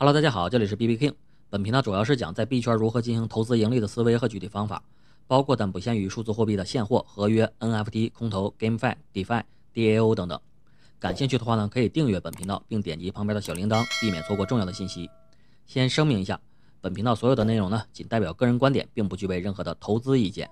Hello，大家好，这里是 B B King。本频道主要是讲在币圈如何进行投资盈利的思维和具体方法，包括但不限于数字货币的现货、合约、NFT、空投、GameFi、DeFi、DAO 等等。感兴趣的话呢，可以订阅本频道，并点击旁边的小铃铛，避免错过重要的信息。先声明一下，本频道所有的内容呢，仅代表个人观点，并不具备任何的投资意见。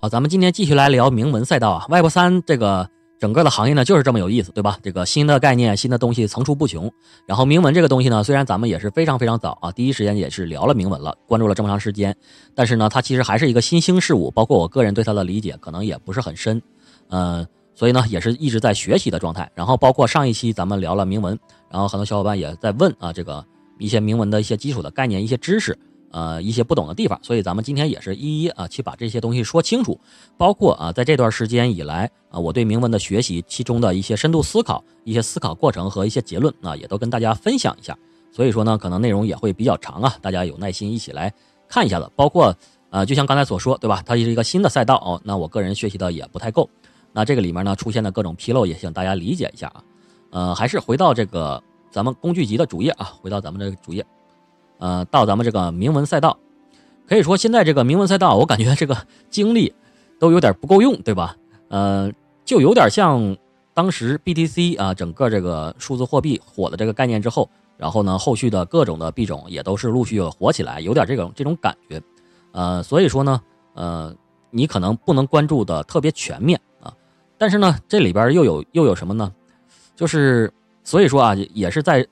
好，咱们今天继续来聊铭文赛道啊，Web 三这个。整个的行业呢就是这么有意思，对吧？这个新的概念、新的东西层出不穷。然后铭文这个东西呢，虽然咱们也是非常非常早啊，第一时间也是聊了铭文了，关注了这么长时间，但是呢，它其实还是一个新兴事物，包括我个人对它的理解可能也不是很深，嗯，所以呢，也是一直在学习的状态。然后包括上一期咱们聊了铭文，然后很多小伙伴也在问啊，这个一些铭文的一些基础的概念、一些知识。呃，一些不懂的地方，所以咱们今天也是一一啊去把这些东西说清楚，包括啊在这段时间以来啊我对铭文的学习，其中的一些深度思考、一些思考过程和一些结论啊，也都跟大家分享一下。所以说呢，可能内容也会比较长啊，大家有耐心一起来看一下子。包括呃，就像刚才所说，对吧？它是一个新的赛道哦，那我个人学习的也不太够，那这个里面呢出现的各种纰漏，也请大家理解一下啊。呃，还是回到这个咱们工具集的主页啊，回到咱们这个主页。呃，到咱们这个铭文赛道，可以说现在这个铭文赛道，我感觉这个精力都有点不够用，对吧？呃，就有点像当时 BTC 啊，整个这个数字货币火的这个概念之后，然后呢，后续的各种的币种也都是陆续火起来，有点这种这种感觉。呃，所以说呢，呃，你可能不能关注的特别全面啊，但是呢，这里边又有又有什么呢？就是所以说啊，也是在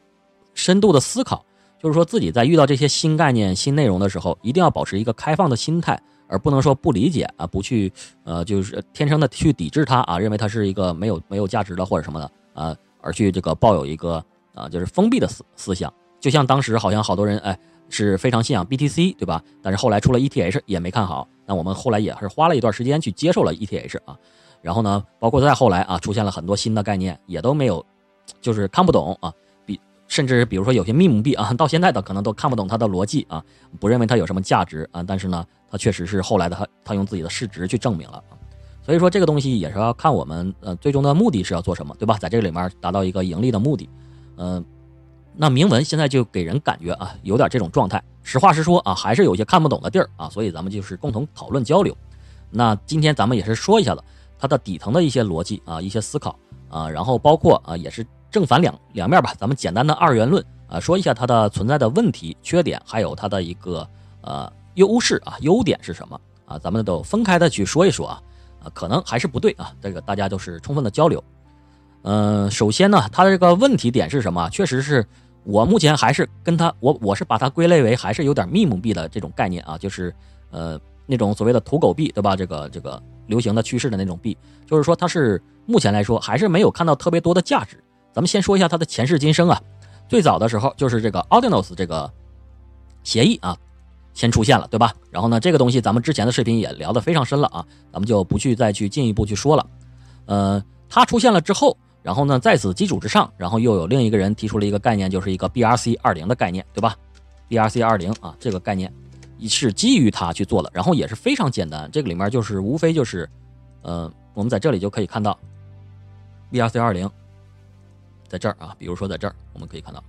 深度的思考。就是说自己在遇到这些新概念、新内容的时候，一定要保持一个开放的心态，而不能说不理解啊，不去呃，就是天生的去抵制它啊，认为它是一个没有没有价值的或者什么的啊，而去这个抱有一个啊，就是封闭的思思想。就像当时好像好多人哎是非常信仰 BTC 对吧？但是后来出了 ETH 也没看好，那我们后来也是花了一段时间去接受了 ETH 啊，然后呢，包括再后来啊，出现了很多新的概念，也都没有，就是看不懂啊。甚至比如说有些密母币啊，到现在的可能都看不懂它的逻辑啊，不认为它有什么价值啊。但是呢，它确实是后来的它，它用自己的市值去证明了。所以说这个东西也是要看我们呃最终的目的是要做什么，对吧？在这个里面达到一个盈利的目的。嗯，那铭文现在就给人感觉啊有点这种状态。实话实说啊，还是有些看不懂的地儿啊。所以咱们就是共同讨论交流。那今天咱们也是说一下子它的底层的一些逻辑啊，一些思考啊，然后包括啊也是。正反两两面吧，咱们简单的二元论啊，说一下它的存在的问题、缺点，还有它的一个呃优势啊，优点是什么啊？咱们都分开的去说一说啊，啊，可能还是不对啊，这个大家都是充分的交流。嗯，首先呢，它的这个问题点是什么？确实是我目前还是跟它，我我是把它归类为还是有点密母币的这种概念啊，就是呃那种所谓的土狗币，对吧？这个这个流行的趋势的那种币，就是说它是目前来说还是没有看到特别多的价值。咱们先说一下它的前世今生啊，最早的时候就是这个 Audinos 这个协议啊，先出现了，对吧？然后呢，这个东西咱们之前的视频也聊得非常深了啊，咱们就不去再去进一步去说了。呃，它出现了之后，然后呢，在此基础之上，然后又有另一个人提出了一个概念，就是一个 BRC 二零的概念，对吧？BRC 二零啊，这个概念是基于它去做的，然后也是非常简单，这个里面就是无非就是，呃，我们在这里就可以看到 BRC 二零。在这儿啊，比如说在这儿，我们可以看到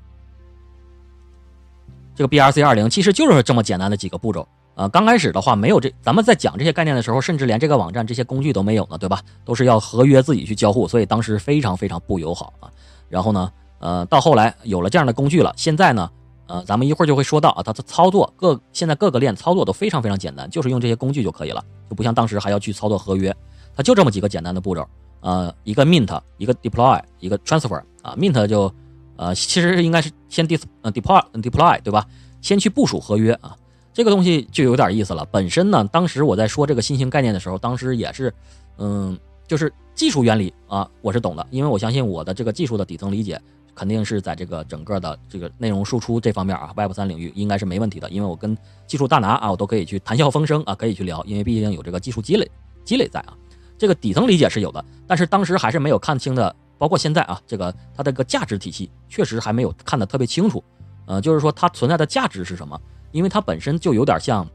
这个 BRC 二零其实就是这么简单的几个步骤啊。刚开始的话没有这，咱们在讲这些概念的时候，甚至连这个网站这些工具都没有呢，对吧？都是要合约自己去交互，所以当时非常非常不友好啊。然后呢，呃，到后来有了这样的工具了，现在呢，呃，咱们一会儿就会说到啊，它的操作各现在各个链操作都非常非常简单，就是用这些工具就可以了，就不像当时还要去操作合约，它就这么几个简单的步骤。呃，一个 mint，一个 deploy，一个 transfer 啊，mint 就，呃，其实应该是先 dis 呃 deploy deploy 对吧？先去部署合约啊，这个东西就有点意思了。本身呢，当时我在说这个新型概念的时候，当时也是，嗯，就是技术原理啊，我是懂的，因为我相信我的这个技术的底层理解，肯定是在这个整个的这个内容输出这方面啊，Web 三领域应该是没问题的，因为我跟技术大拿啊，我都可以去谈笑风生啊，可以去聊，因为毕竟有这个技术积累积累在啊。这个底层理解是有的，但是当时还是没有看清的，包括现在啊，这个它这个价值体系确实还没有看得特别清楚，呃，就是说它存在的价值是什么？因为它本身就有点像，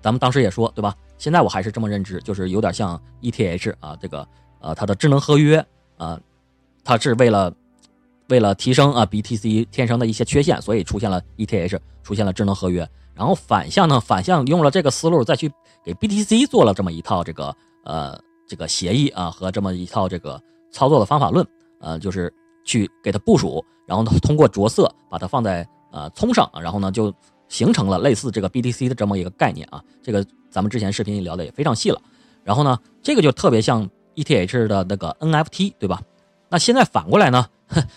咱们当时也说对吧？现在我还是这么认知，就是有点像 ETH 啊，这个呃它的智能合约啊，它是为了为了提升啊 BTC 天生的一些缺陷，所以出现了 ETH，出现了智能合约。然后反向呢，反向用了这个思路，再去给 BTC 做了这么一套这个呃这个协议啊和这么一套这个操作的方法论，呃，就是去给它部署，然后呢通过着色把它放在呃葱上，然后呢就形成了类似这个 BTC 的这么一个概念啊。这个咱们之前视频里聊的也非常细了。然后呢，这个就特别像 ETH 的那个 NFT，对吧？那现在反过来呢？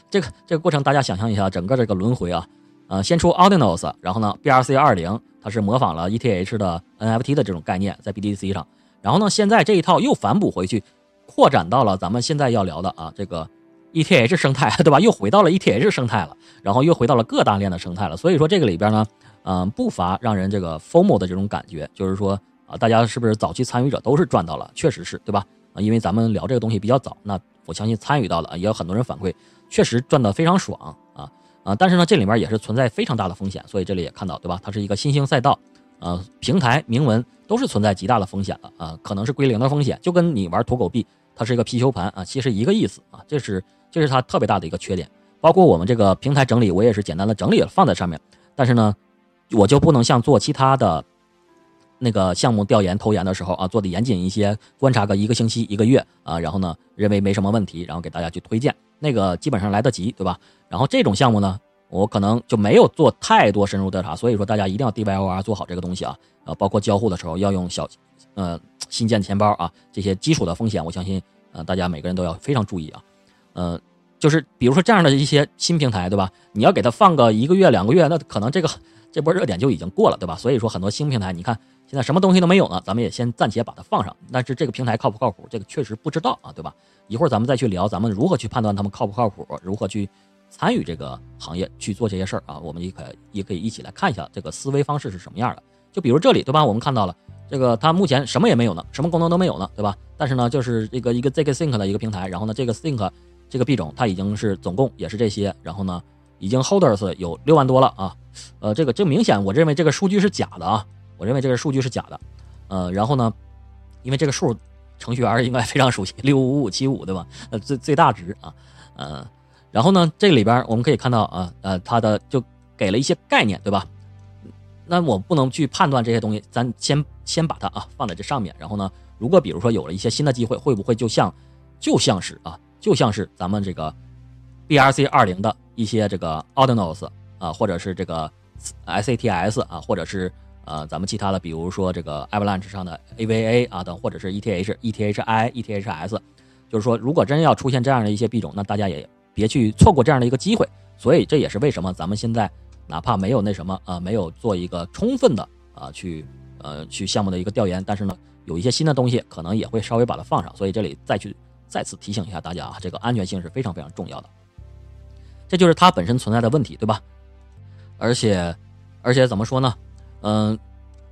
这个这个过程，大家想象一下，整个这个轮回啊，呃，先出 Ordinals，然后呢，BRC 二零，它是模仿了 ETH 的 NFT 的这种概念，在 BTC 上，然后呢，现在这一套又反哺回去，扩展到了咱们现在要聊的啊，这个 ETH 生态，对吧？又回到了 ETH 生态了，然后又回到了各大链的生态了。所以说这个里边呢，嗯，不乏让人这个 FOMO 的这种感觉，就是说啊，大家是不是早期参与者都是赚到了？确实是对吧？啊，因为咱们聊这个东西比较早，那我相信参与到了，也有很多人反馈。确实赚得非常爽啊啊！但是呢，这里面也是存在非常大的风险，所以这里也看到，对吧？它是一个新兴赛道，呃，平台铭文都是存在极大的风险的啊，可能是归零的风险，就跟你玩土狗币，它是一个貔貅盘啊，其实一个意思啊，这是这是它特别大的一个缺点。包括我们这个平台整理，我也是简单的整理了放在上面，但是呢，我就不能像做其他的那个项目调研投研的时候啊，做的严谨一些，观察个一个星期一个月啊，然后呢，认为没什么问题，然后给大家去推荐。那个基本上来得及，对吧？然后这种项目呢，我可能就没有做太多深入调查，所以说大家一定要 DYOR 做好这个东西啊，呃，包括交互的时候要用小，呃，新建钱包啊，这些基础的风险，我相信，呃，大家每个人都要非常注意啊，呃，就是比如说这样的一些新平台，对吧？你要给它放个一个月两个月，那可能这个这波热点就已经过了，对吧？所以说很多新平台，你看现在什么东西都没有呢，咱们也先暂且把它放上，但是这个平台靠不靠谱，这个确实不知道啊，对吧？一会儿咱们再去聊，咱们如何去判断他们靠不靠谱，如何去参与这个行业去做这些事儿啊？我们也可也可以一起来看一下这个思维方式是什么样的。就比如这里，对吧？我们看到了这个，它目前什么也没有呢，什么功能都没有呢，对吧？但是呢，就是这个一个 zkSync 的一个平台，然后呢，这个 Sync 这个币种它已经是总共也是这些，然后呢，已经 Holders 有六万多了啊。呃，这个这明显我认为这个数据是假的啊，我认为这个数据是假的。呃，然后呢，因为这个数。程序员应该非常熟悉六五五七五对吧？呃，最最大值啊，呃，然后呢，这里边我们可以看到啊，呃，它的就给了一些概念对吧？那我不能去判断这些东西，咱先先把它啊放在这上面。然后呢，如果比如说有了一些新的机会，会不会就像就像是啊，就像是咱们这个 BRC 二零的一些这个 Ordinals 啊，或者是这个 SATS 啊，或者是。呃，咱们其他的，比如说这个 Avalanche 上的 AVA 啊等，或者是 ETH、ETHI、ETHS，就是说，如果真要出现这样的一些币种，那大家也别去错过这样的一个机会。所以这也是为什么咱们现在哪怕没有那什么啊，没有做一个充分的啊去呃去项目的一个调研，但是呢，有一些新的东西可能也会稍微把它放上。所以这里再去再次提醒一下大家啊，这个安全性是非常非常重要的。这就是它本身存在的问题，对吧？而且而且怎么说呢？嗯，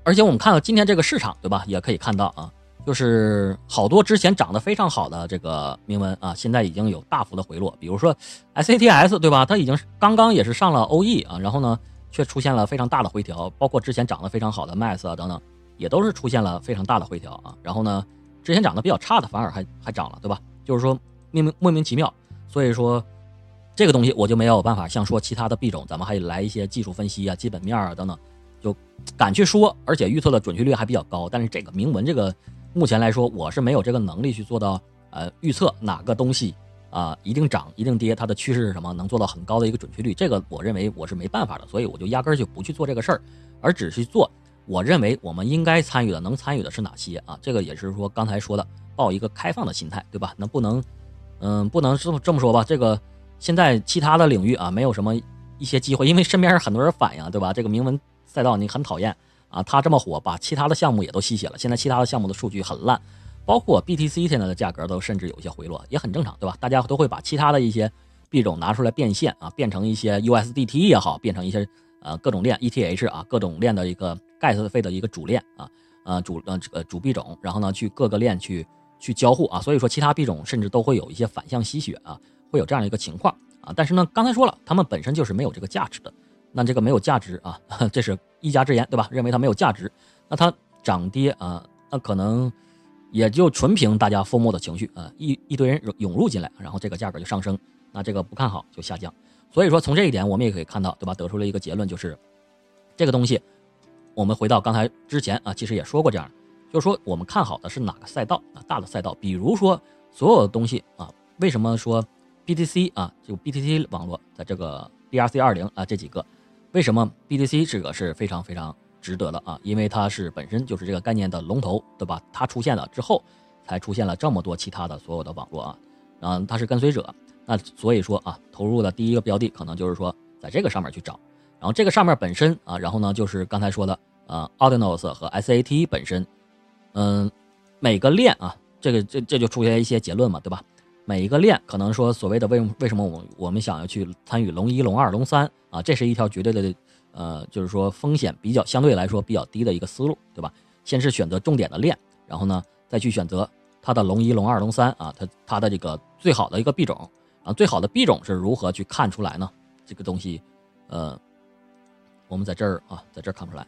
而且我们看到今天这个市场，对吧？也可以看到啊，就是好多之前涨得非常好的这个铭文啊，现在已经有大幅的回落。比如说 SATS，对吧？它已经刚刚也是上了 OE 啊，然后呢，却出现了非常大的回调。包括之前涨得非常好的 Mass 啊等等，也都是出现了非常大的回调啊。然后呢，之前涨得比较差的反而还还涨了，对吧？就是说莫名莫名其妙。所以说这个东西我就没有办法像说其他的币种，咱们还得来一些技术分析啊、基本面啊等等。就敢去说，而且预测的准确率还比较高。但是这个铭文这个，目前来说我是没有这个能力去做到，呃，预测哪个东西啊一定涨一定跌，它的趋势是什么，能做到很高的一个准确率。这个我认为我是没办法的，所以我就压根儿就不去做这个事儿，而只是做我认为我们应该参与的、能参与的是哪些啊？这个也是说刚才说的，抱一个开放的心态，对吧？那不能，嗯，不能这么这么说吧？这个现在其他的领域啊，没有什么一些机会，因为身边很多人反映，对吧？这个铭文。赛道你很讨厌啊，它这么火，把其他的项目也都吸血了。现在其他的项目的数据很烂，包括 BTC 现在的价格都甚至有一些回落，也很正常，对吧？大家都会把其他的一些币种拿出来变现啊，变成一些 USDT 也好，变成一些呃各种链 ETH 啊，各种链的一个 gas 费的一个主链啊，呃主呃这个主币种，然后呢去各个链去去交互啊，所以说其他币种甚至都会有一些反向吸血啊，会有这样的一个情况啊。但是呢，刚才说了，他们本身就是没有这个价值的。那这个没有价值啊，这是一家之言，对吧？认为它没有价值，那它涨跌啊，那可能也就纯凭大家疯魔的情绪啊，一一堆人涌入进来，然后这个价格就上升，那这个不看好就下降。所以说从这一点我们也可以看到，对吧？得出了一个结论，就是这个东西，我们回到刚才之前啊，其实也说过这样，就是说我们看好的是哪个赛道啊？大的赛道，比如说所有的东西啊，为什么说 BTC 啊，就 BTC 网络在这个 BRC 二零啊这几个，为什么 BTC 这个是非常非常值得的啊？因为它是本身就是这个概念的龙头，对吧？它出现了之后，才出现了这么多其他的所有的网络啊，嗯，它是跟随者。那所以说啊，投入的第一个标的可能就是说在这个上面去找，然后这个上面本身啊，然后呢就是刚才说的呃 a u d i n o s 和 SAT 本身，嗯，每个链啊，这个这这就出现一些结论嘛，对吧？每一个链可能说所谓的为为什么我我们想要去参与龙一、龙二、龙三啊，这是一条绝对的呃，就是说风险比较相对来说比较低的一个思路，对吧？先是选择重点的链，然后呢再去选择它的龙一、龙二、龙三啊，它它的这个最好的一个币种。啊，最好的币种是如何去看出来呢？这个东西，呃，我们在这儿啊，在这儿看不出来，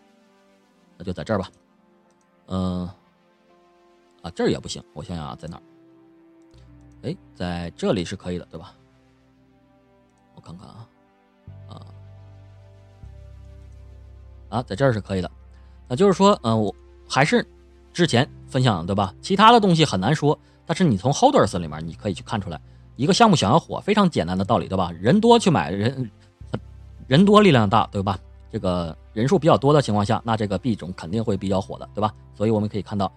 那就在这儿吧。嗯，啊，这儿也不行，我想想啊，在哪儿？哎，在这里是可以的，对吧？我看看啊，啊，啊，在这儿是可以的。那就是说，嗯，我还是之前分享的，对吧？其他的东西很难说，但是你从 Holders 里面你可以去看出来。一个项目想要火，非常简单的道理，对吧？人多去买，人人多力量大，对吧？这个人数比较多的情况下，那这个币种肯定会比较火的，对吧？所以我们可以看到，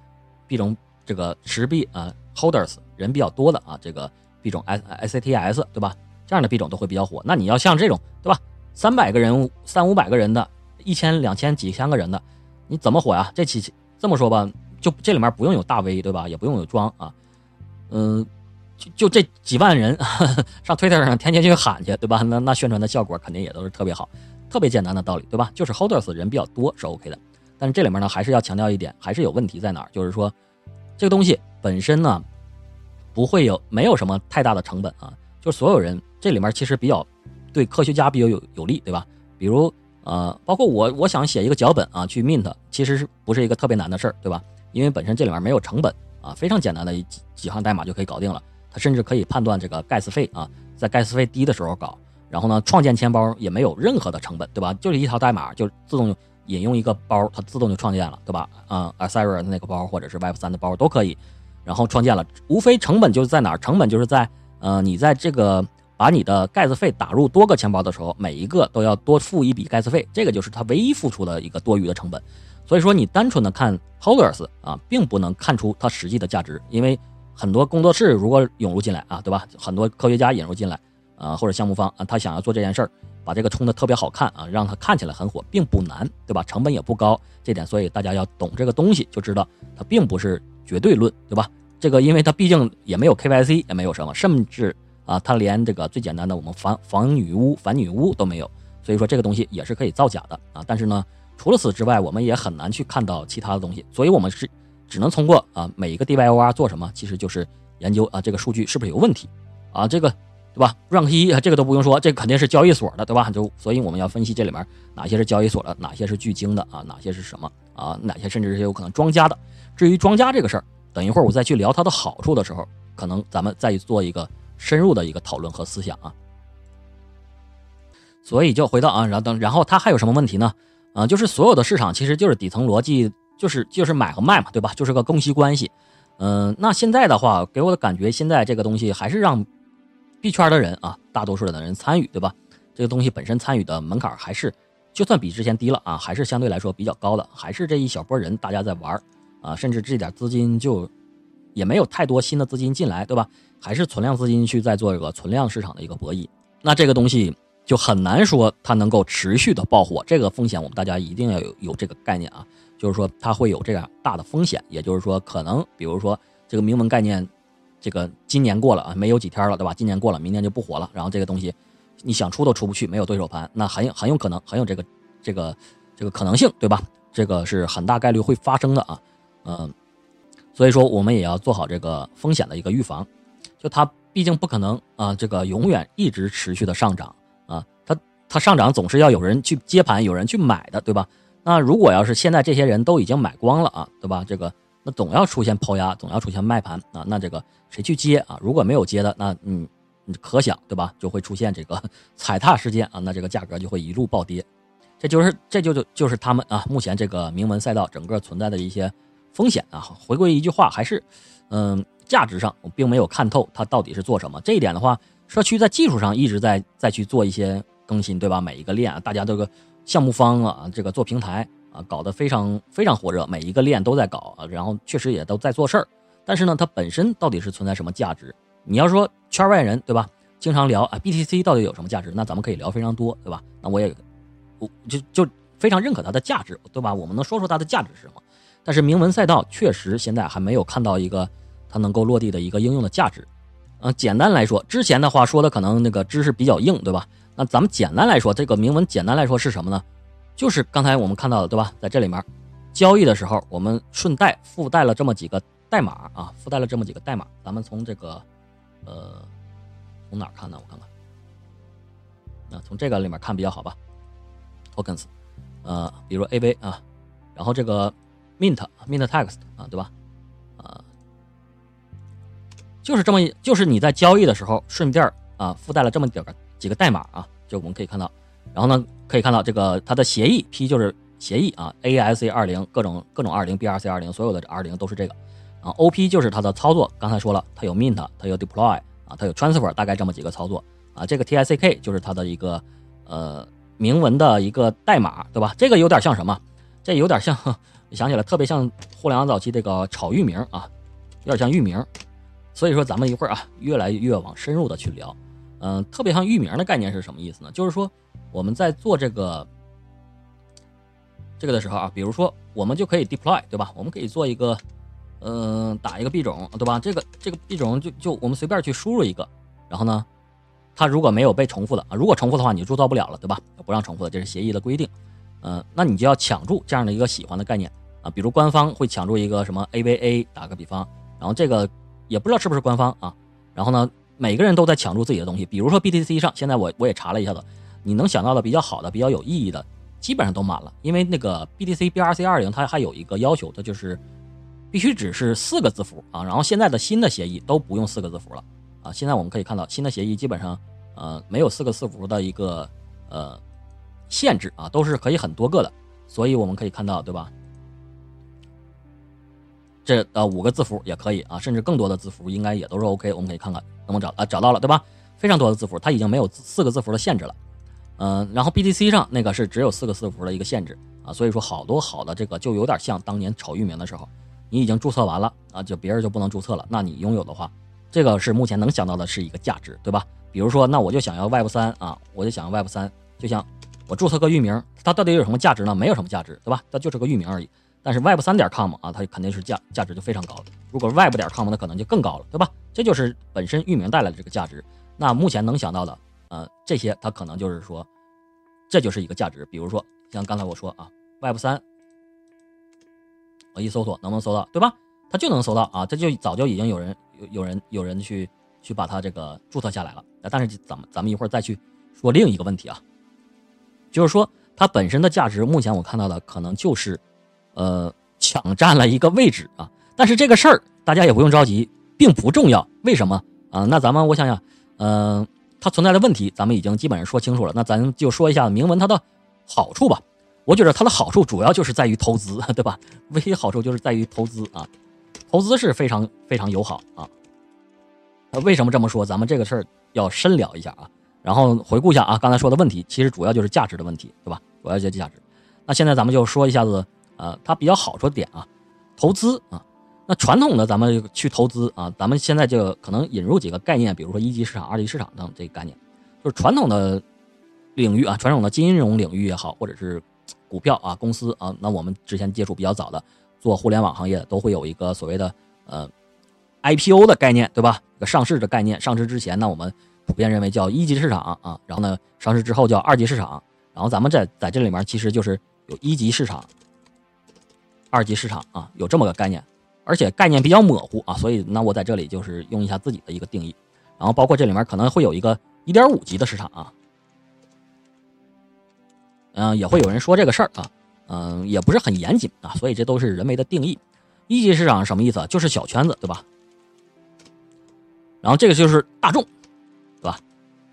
币种这个持币啊，holders 人比较多的啊，这个币种 S S A T S，对吧？这样的币种都会比较火。那你要像这种，对吧？三百个人、三五百个人的，一千、两千、几千个人的，你怎么火呀？这期这么说吧，就这里面不用有大 V，对吧？也不用有装啊，嗯。就就这几万人 上 Twitter 上天天去喊去，对吧？那那宣传的效果肯定也都是特别好，特别简单的道理，对吧？就是 Holders 人比较多是 OK 的，但是这里面呢还是要强调一点，还是有问题在哪儿？就是说这个东西本身呢不会有没有什么太大的成本啊，就所有人这里面其实比较对科学家比较有有利，对吧？比如呃，包括我我想写一个脚本啊去 mint，其实是不是一个特别难的事儿，对吧？因为本身这里面没有成本啊，非常简单的几几行代码就可以搞定了。它甚至可以判断这个 gas 费啊，在 gas 费低的时候搞，然后呢，创建钱包也没有任何的成本，对吧？就是一条代码就自动引用一个包，它自动就创建了，对吧？嗯 a s e r a 的那个包或者是 Web 三的包都可以，然后创建了，无非成本就是在哪儿？成本就是在呃，你在这个把你的盖子费打入多个钱包的时候，每一个都要多付一笔盖子费，这个就是它唯一付出的一个多余的成本。所以说，你单纯的看 holders 啊，并不能看出它实际的价值，因为。很多工作室如果涌入进来啊，对吧？很多科学家引入进来，啊，或者项目方啊，他想要做这件事儿，把这个冲的特别好看啊，让它看起来很火，并不难，对吧？成本也不高，这点，所以大家要懂这个东西，就知道它并不是绝对论，对吧？这个，因为它毕竟也没有 KYC，也没有什么，甚至啊，它连这个最简单的我们防防女巫、反女巫都没有，所以说这个东西也是可以造假的啊。但是呢，除了此之外，我们也很难去看到其他的东西，所以我们是。只能通过啊每一个 DYOR 做什么，其实就是研究啊这个数据是不是有问题啊这个对吧？Rank 一这个都不用说，这肯定是交易所的对吧？就所以我们要分析这里面哪些是交易所的，哪些是巨鲸的啊，哪些是什么啊，哪些甚至是有可能庄家的。至于庄家这个事儿，等一会儿我再去聊它的好处的时候，可能咱们再做一个深入的一个讨论和思想啊。所以就回到啊，然后等然后它还有什么问题呢？啊，就是所有的市场其实就是底层逻辑。就是就是买和卖嘛，对吧？就是个供需关系。嗯，那现在的话，给我的感觉，现在这个东西还是让币圈的人啊，大多数的人参与，对吧？这个东西本身参与的门槛还是，就算比之前低了啊，还是相对来说比较高的。还是这一小波人大家在玩啊，甚至这点资金就也没有太多新的资金进来，对吧？还是存量资金去在做这个存量市场的一个博弈。那这个东西就很难说它能够持续的爆火，这个风险我们大家一定要有有这个概念啊。就是说它会有这样大的风险，也就是说可能，比如说这个铭文概念，这个今年过了啊，没有几天了，对吧？今年过了，明年就不火了。然后这个东西，你想出都出不去，没有对手盘，那很很有可能，很有这个这个这个可能性，对吧？这个是很大概率会发生的啊，嗯，所以说我们也要做好这个风险的一个预防。就它毕竟不可能啊，这个永远一直持续的上涨啊，它它上涨总是要有人去接盘，有人去买的，对吧？那如果要是现在这些人都已经买光了啊，对吧？这个那总要出现抛压，总要出现卖盘啊。那这个谁去接啊？如果没有接的，那嗯，你可想对吧？就会出现这个 踩踏事件啊，那这个价格就会一路暴跌。这就是这就就就是他们啊，目前这个铭文赛道整个存在的一些风险啊。回归一句话，还是嗯，价值上我并没有看透它到底是做什么。这一点的话，社区在技术上一直在在去做一些更新，对吧？每一个链啊，大家这个项目方啊，这个做平台啊，搞得非常非常火热，每一个链都在搞啊，然后确实也都在做事儿。但是呢，它本身到底是存在什么价值？你要说圈外人对吧？经常聊啊，BTC 到底有什么价值？那咱们可以聊非常多，对吧？那我也。我就就非常认可它的价值，对吧？我们能说说它的价值是什么？但是铭文赛道确实现在还没有看到一个它能够落地的一个应用的价值。嗯，简单来说，之前的话说的可能那个知识比较硬，对吧？那咱们简单来说，这个铭文简单来说是什么呢？就是刚才我们看到的，对吧？在这里面交易的时候，我们顺带附带了这么几个代码啊，附带了这么几个代码。咱们从这个呃，从哪看呢？我看看，那从这个里面看比较好吧。tokens，呃，比如 AV 啊，然后这个 mint mint text 啊，对吧？啊，就是这么，就是你在交易的时候顺便啊附带了这么点个几个代码啊，就我们可以看到，然后呢可以看到这个它的协议 P 就是协议啊，ASC 二零各种各种二零 BRC 二零所有的二零都是这个，啊 OP 就是它的操作，刚才说了它有 mint 它有 deploy 啊它有 transfer 大概这么几个操作啊，这个 TICK 就是它的一个呃。铭文的一个代码，对吧？这个有点像什么？这有点像，想起来特别像互联网早期这个炒域名啊，有点像域名。所以说，咱们一会儿啊，越来越往深入的去聊。嗯，特别像域名的概念是什么意思呢？就是说我们在做这个这个的时候啊，比如说我们就可以 deploy，对吧？我们可以做一个，嗯，打一个币种，对吧？这个这个币种就就我们随便去输入一个，然后呢？它如果没有被重复的啊，如果重复的话，你就铸造不了了，对吧？不让重复的，这是协议的规定。嗯，那你就要抢注这样的一个喜欢的概念啊，比如官方会抢注一个什么 AVA，打个比方，然后这个也不知道是不是官方啊。然后呢，每个人都在抢注自己的东西，比如说 BTC 上，现在我我也查了一下子，你能想到的比较好的、比较有意义的，基本上都满了。因为那个 BTC BRC 二零它还有一个要求，它就是必须只是四个字符啊。然后现在的新的协议都不用四个字符了。啊，现在我们可以看到新的协议基本上，呃，没有四个字符的一个呃限制啊，都是可以很多个的，所以我们可以看到，对吧？这呃五个字符也可以啊，甚至更多的字符应该也都是 OK。我们可以看看能不能找啊，找到了，对吧？非常多的字符，它已经没有四个字符的限制了。嗯，然后 BTC 上那个是只有四个字符的一个限制啊，所以说好多好的这个就有点像当年炒域名的时候，你已经注册完了啊，就别人就不能注册了，那你拥有的话。这个是目前能想到的是一个价值，对吧？比如说，那我就想要 Web 三啊，我就想要 Web 三，就像我注册个域名，它到底有什么价值呢？没有什么价值，对吧？它就是个域名而已。但是 Web 三点 com 啊，它肯定是价价值就非常高了。如果 Web 点 com，那可能就更高了，对吧？这就是本身域名带来的这个价值。那目前能想到的，呃，这些它可能就是说，这就是一个价值。比如说像刚才我说啊，Web 三，我一搜索能不能搜到，对吧？它就能搜到啊，这就早就已经有人。有人有人去去把它这个注册下来了，但是咱们咱们一会儿再去说另一个问题啊，就是说它本身的价值，目前我看到的可能就是，呃，抢占了一个位置啊。但是这个事儿大家也不用着急，并不重要。为什么啊？那咱们我想想，嗯，它存在的问题咱们已经基本上说清楚了。那咱就说一下铭文它的好处吧。我觉得它的好处主要就是在于投资，对吧？唯一好处就是在于投资啊。投资是非常非常友好啊，那为什么这么说？咱们这个事儿要深聊一下啊。然后回顾一下啊，刚才说的问题，其实主要就是价值的问题，对吧？主要就是价值。那现在咱们就说一下子，呃，它比较好说点啊，投资啊。那传统的咱们去投资啊，咱们现在就可能引入几个概念，比如说一级市场、二级市场等这个概念，就是传统的领域啊，传统的金融领域也好，或者是股票啊、公司啊，那我们之前接触比较早的。做互联网行业都会有一个所谓的呃 IPO 的概念，对吧？一个上市的概念，上市之前呢，我们普遍认为叫一级市场啊，然后呢，上市之后叫二级市场，然后咱们在在这里面其实就是有一级市场、二级市场啊，有这么个概念，而且概念比较模糊啊，所以那我在这里就是用一下自己的一个定义，然后包括这里面可能会有一个一点五级的市场啊，嗯，也会有人说这个事儿啊。嗯，也不是很严谨啊，所以这都是人为的定义。一级市场什么意思？就是小圈子，对吧？然后这个就是大众，对吧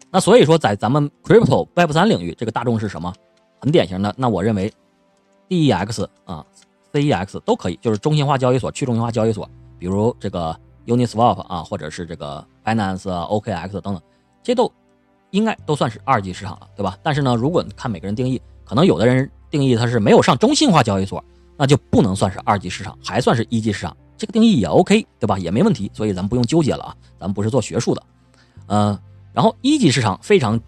那所以说，在咱们 crypto Web 三领域，这个大众是什么？很典型的。那我认为，DEX 啊，CEX 都可以，就是中心化交易所、去中心化交易所，比如这个 Uniswap 啊，或者是这个 Binance、OKX 等等，这都应该都算是二级市场了，对吧？但是呢，如果看每个人定义，可能有的人定义它是没有上中心化交易所，那就不能算是二级市场，还算是一级市场。这个定义也 OK，对吧？也没问题，所以咱们不用纠结了啊，咱们不是做学术的，嗯。然后一级市场非常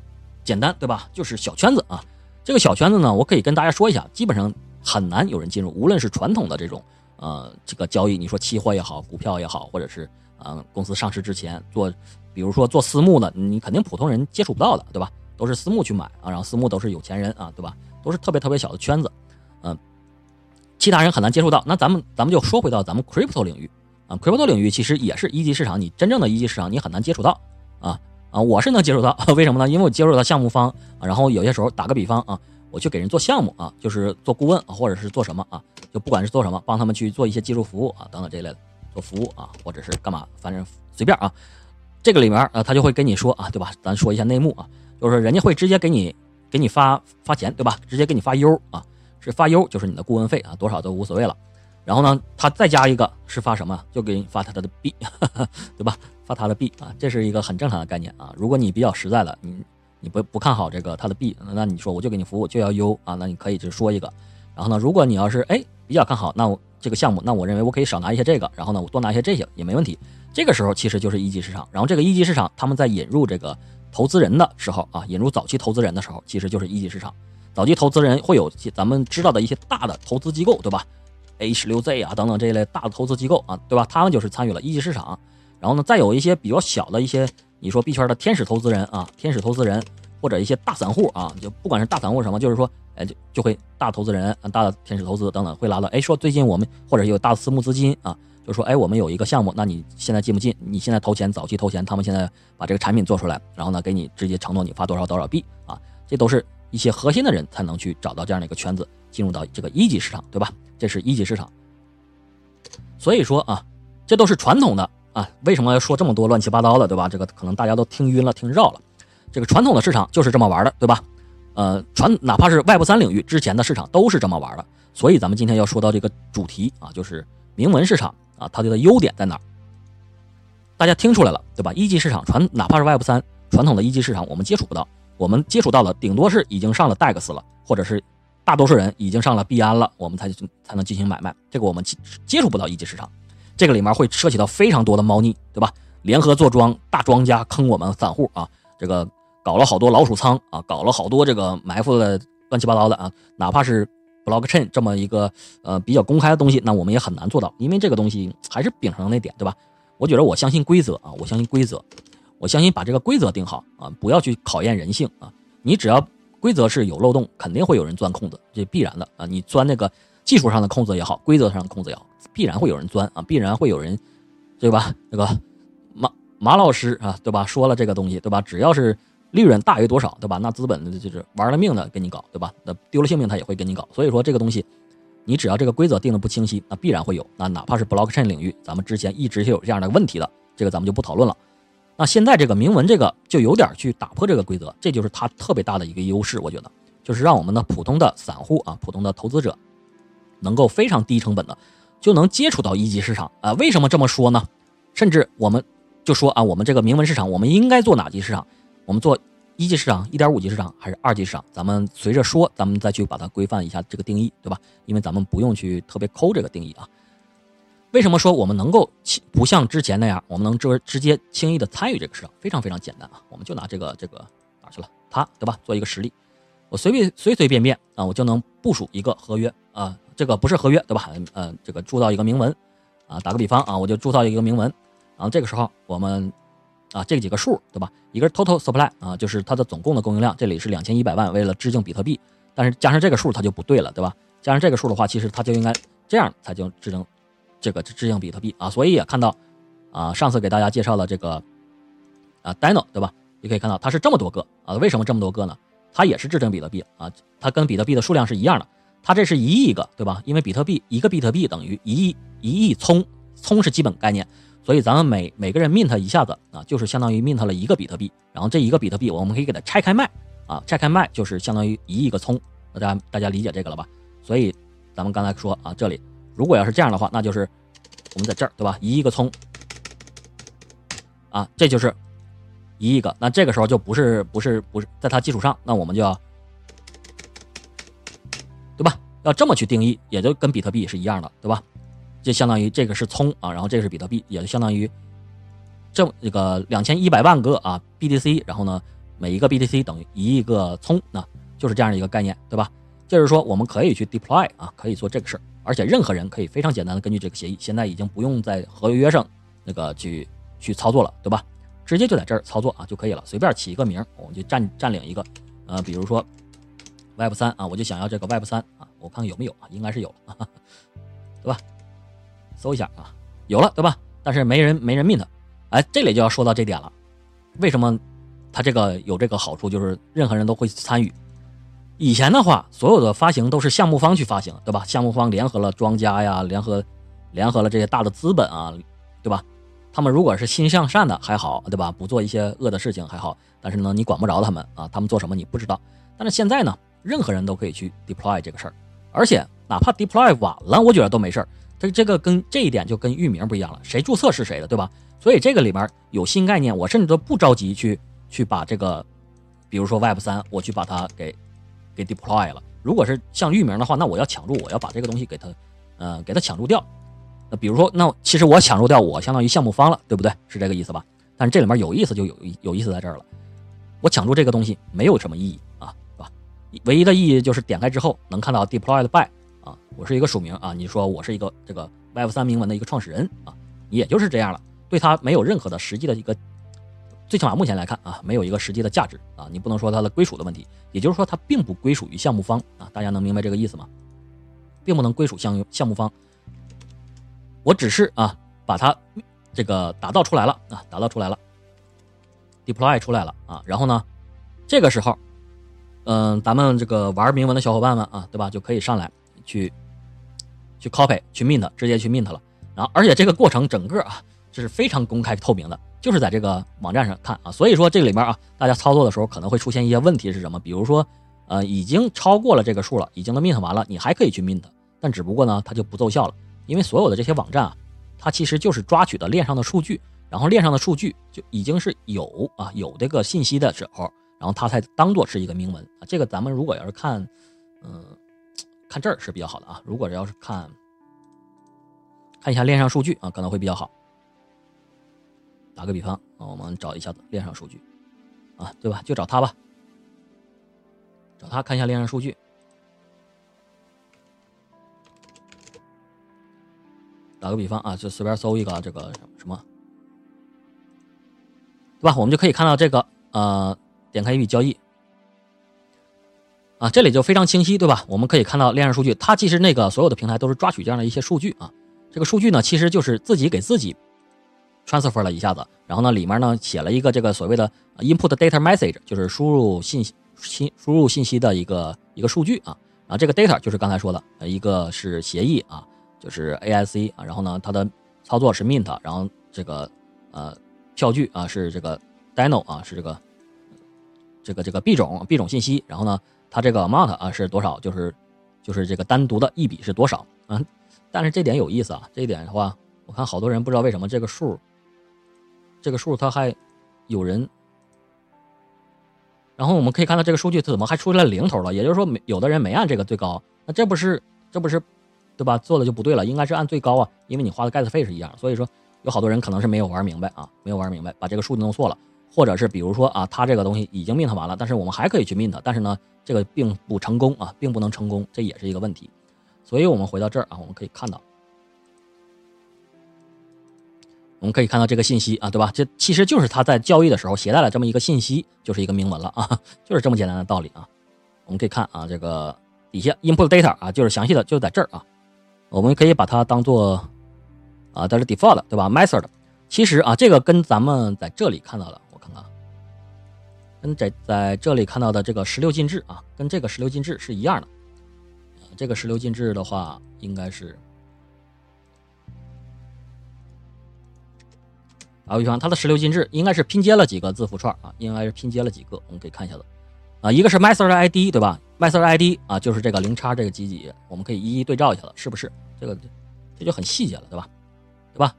简单，对吧？就是小圈子啊。这个小圈子呢，我可以跟大家说一下，基本上很难有人进入。无论是传统的这种呃这个交易，你说期货也好，股票也好，或者是呃公司上市之前做，比如说做私募的，你肯定普通人接触不到的，对吧？都是私募去买啊，然后私募都是有钱人啊，对吧？都是特别特别小的圈子，嗯，其他人很难接触到。那咱们咱们就说回到咱们 crypto 领域啊，crypto 领域其实也是一级市场，你真正的一级市场你很难接触到啊。啊，我是能接触到，为什么呢？因为我接触到项目方，然后有些时候打个比方啊，我去给人做项目啊，就是做顾问啊或者是做什么啊，就不管是做什么，帮他们去做一些技术服务啊，等等这类的做服务啊，或者是干嘛，反正随便啊。这个里面啊，他就会跟你说啊，对吧？咱说一下内幕啊，就是人家会直接给你给你发发钱，对吧？直接给你发 U 啊，是发 U，就是你的顾问费啊，多少都无所谓了。然后呢，他再加一个是发什么？就给你发他的币，对吧？发他的币啊，这是一个很正常的概念啊。如果你比较实在的，你你不不看好这个他的币，那你说我就给你服务就要 U 啊，那你可以就说一个。然后呢，如果你要是哎比较看好，那我这个项目，那我认为我可以少拿一些这个，然后呢我多拿一些这些也没问题。这个时候其实就是一级市场。然后这个一级市场他们在引入这个投资人的时候啊，引入早期投资人的时候，其实就是一级市场。早期投资人会有咱们知道的一些大的投资机构，对吧？A 十六 Z 啊，等等这一类大的投资机构啊，对吧？他们就是参与了一级市场。然后呢，再有一些比较小的一些，你说币圈的天使投资人啊，天使投资人或者一些大散户啊，就不管是大散户什么，就是说，哎，就就会大投资人、大的天使投资等等会拉到，哎，说最近我们或者有大私募资金啊，就说，哎，我们有一个项目，那你现在进不进？你现在投钱，早期投钱，他们现在把这个产品做出来，然后呢，给你直接承诺你发多少多少币啊，这都是一些核心的人才能去找到这样的一个圈子，进入到这个一级市场，对吧？这是一级市场。所以说啊，这都是传统的啊，为什么要说这么多乱七八糟的，对吧？这个可能大家都听晕了，听绕了。这个传统的市场就是这么玩的，对吧？呃，传哪怕是 Web 三领域之前的市场都是这么玩的。所以咱们今天要说到这个主题啊，就是铭文市场啊，它的优点在哪？大家听出来了，对吧？一级市场传哪怕是 Web 三传统的一级市场，我们接触不到，我们接触到了顶多是已经上了 DEX 了，或者是。大多数人已经上了币安了，我们才才能进行买卖。这个我们接接触不到一级市场，这个里面会涉及到非常多的猫腻，对吧？联合坐庄，大庄家坑我们散户啊，这个搞了好多老鼠仓啊，搞了好多这个埋伏的乱七八糟的啊。哪怕是 blockchain 这么一个呃比较公开的东西，那我们也很难做到，因为这个东西还是秉承那点，对吧？我觉得我相信规则啊，我相信规则，我相信把这个规则定好啊，不要去考验人性啊，你只要。规则是有漏洞，肯定会有人钻空子，这必然的啊！你钻那个技术上的空子也好，规则上的空子也好，必然会有人钻啊！必然会有人，对吧？那个马马老师啊，对吧？说了这个东西，对吧？只要是利润大于多少，对吧？那资本就是玩了命的跟你搞，对吧？那丢了性命他也会跟你搞。所以说这个东西，你只要这个规则定的不清晰，那必然会有。那哪怕是 blockchain 领域，咱们之前一直是有这样的问题的，这个咱们就不讨论了。那现在这个铭文这个就有点去打破这个规则，这就是它特别大的一个优势，我觉得就是让我们的普通的散户啊，普通的投资者，能够非常低成本的就能接触到一级市场啊。为什么这么说呢？甚至我们就说啊，我们这个铭文市场，我们应该做哪级市场？我们做一级市场、一点五级市场还是二级市场？咱们随着说，咱们再去把它规范一下这个定义，对吧？因为咱们不用去特别抠这个定义啊。为什么说我们能够不像之前那样，我们能直直接轻易的参与这个市场？非常非常简单啊！我们就拿这个这个哪去了？它对吧？做一个实例，我随便随随便便啊，我就能部署一个合约啊，这个不是合约对吧？呃，这个铸造一个铭文啊，打个比方啊，我就铸造一个铭文，然后这个时候我们啊，这几个数对吧？一个是 total supply 啊，就是它的总共的供应量，这里是两千一百万，为了致敬比特币，但是加上这个数它就不对了，对吧？加上这个数的话，其实它就应该这样才叫致敬。这个致敬比特币啊，所以也看到，啊，上次给大家介绍了这个，啊，Dino 对吧？你可以看到它是这么多个啊，为什么这么多个呢？它也是致敬比特币啊，它跟比特币的数量是一样的，它这是一亿个对吧？因为比特币一个比特币等于一亿一亿聪，聪是基本概念，所以咱们每每个人 mint 一下子啊，就是相当于 mint 了一个比特币，然后这一个比特币我们可以给它拆开卖啊，拆开卖就是相当于一亿个葱，大家大家理解这个了吧？所以咱们刚才说啊，这里如果要是这样的话，那就是我们在这儿对吧？一亿个葱啊，这就是一亿个，那这个时候就不是不是不是在它基础上，那我们就要？要这么去定义，也就跟比特币是一样的，对吧？就相当于这个是葱啊，然后这个是比特币，也就相当于这这个两千一百万个啊 BTC，然后呢每一个 BTC 等于一亿个葱，那就是这样的一个概念，对吧？就是说我们可以去 deploy 啊，可以做这个事儿，而且任何人可以非常简单的根据这个协议，现在已经不用在合约上那个去去操作了，对吧？直接就在这儿操作啊就可以了，随便起一个名，我们就占占领一个，呃，比如说 Web 三啊，我就想要这个 Web 三啊，我看看有没有啊，应该是有，对吧？搜一下啊，有了对吧？但是没人没人 mint，哎，这里就要说到这点了。为什么它这个有这个好处？就是任何人都会参与。以前的话，所有的发行都是项目方去发行，对吧？项目方联合了庄家呀，联合联合了这些大的资本啊，对吧？他们如果是心向善的还好，对吧？不做一些恶的事情还好。但是呢，你管不着他们啊，他们做什么你不知道。但是现在呢，任何人都可以去 deploy 这个事儿，而且哪怕 deploy 晚了，我觉得都没事儿。这这个跟这一点就跟域名不一样了，谁注册是谁的，对吧？所以这个里面有新概念，我甚至都不着急去去把这个，比如说 Web 三，我去把它给给 deploy 了。如果是像域名的话，那我要抢注，我要把这个东西给它，呃，给它抢注掉。那比如说，那其实我抢注掉，我相当于项目方了，对不对？是这个意思吧？但是这里面有意思就有有意思在这儿了，我抢注这个东西没有什么意义，唯一的意义就是点开之后能看到 deployed by。啊，我是一个署名啊，你说我是一个这个 Web 三铭文的一个创始人啊，也就是这样了，对它没有任何的实际的一个，最起码目前来看啊，没有一个实际的价值啊，你不能说它的归属的问题，也就是说它并不归属于项目方啊，大家能明白这个意思吗？并不能归属项项目方，我只是啊把它这个打造出来了啊，打造出来了，deploy 出来了啊，然后呢，这个时候，嗯，咱们这个玩铭文的小伙伴们啊，对吧，就可以上来。去，去 copy 去 mint 直接去 mint 了，然后而且这个过程整个啊这是非常公开透明的，就是在这个网站上看啊，所以说这里面啊大家操作的时候可能会出现一些问题是什么？比如说呃已经超过了这个数了，已经都 mint 完了，你还可以去 mint，但只不过呢它就不奏效了，因为所有的这些网站啊，它其实就是抓取的链上的数据，然后链上的数据就已经是有啊有这个信息的时候，然后它才当做是一个铭文啊。这个咱们如果要是看嗯。看这儿是比较好的啊，如果要是看看一下链上数据啊，可能会比较好。打个比方啊，我们找一下子链上数据啊，对吧？就找它吧，找它看一下链上数据。打个比方啊，就随便搜一个这个什么，对吧？我们就可以看到这个呃，点开一笔交易。啊，这里就非常清晰，对吧？我们可以看到链上数据，它其实那个所有的平台都是抓取这样的一些数据啊。这个数据呢，其实就是自己给自己 transfer 了一下子，然后呢，里面呢写了一个这个所谓的 input data message，就是输入信息、输入信息的一个一个数据啊。然后这个 data 就是刚才说的，一个是协议啊，就是 AIC 啊，然后呢，它的操作是 mint，然后这个呃票据啊是这个 Dino 啊，是这个这个这个币种币种信息，然后呢。它这个 amount 啊是多少？就是，就是这个单独的一笔是多少？嗯，但是这点有意思啊，这一点的话，我看好多人不知道为什么这个数，这个数它还有人，然后我们可以看到这个数据它怎么还出来零头了？也就是说，没有的人没按这个最高，那这不是这不是，对吧？做的就不对了，应该是按最高啊，因为你花的 gas 费是一样，所以说有好多人可能是没有玩明白啊，没有玩明白，把这个数据弄错了。或者是比如说啊，它这个东西已经 mint 完了，但是我们还可以去 mint，但是呢，这个并不成功啊，并不能成功，这也是一个问题。所以我们回到这儿啊，我们可以看到，我们可以看到这个信息啊，对吧？这其实就是他在交易的时候携带了这么一个信息，就是一个铭文了啊，就是这么简单的道理啊。我们可以看啊，这个底下 input data 啊，就是详细的就在这儿啊，我们可以把它当做啊，它是 default 对吧？method，其实啊，这个跟咱们在这里看到的。跟在在这里看到的这个十六进制啊，跟这个十六进制是一样的。这个十六进制的话，应该是打个比方，它的十六进制应该是拼接了几个字符串啊，应该是拼接了几个，我们可以看一下子啊，一个是 master 的 ID 对吧？master ID 啊，就是这个零叉这个几几，我们可以一一对照一下子，是不是？这个这就很细节了，对吧？对吧？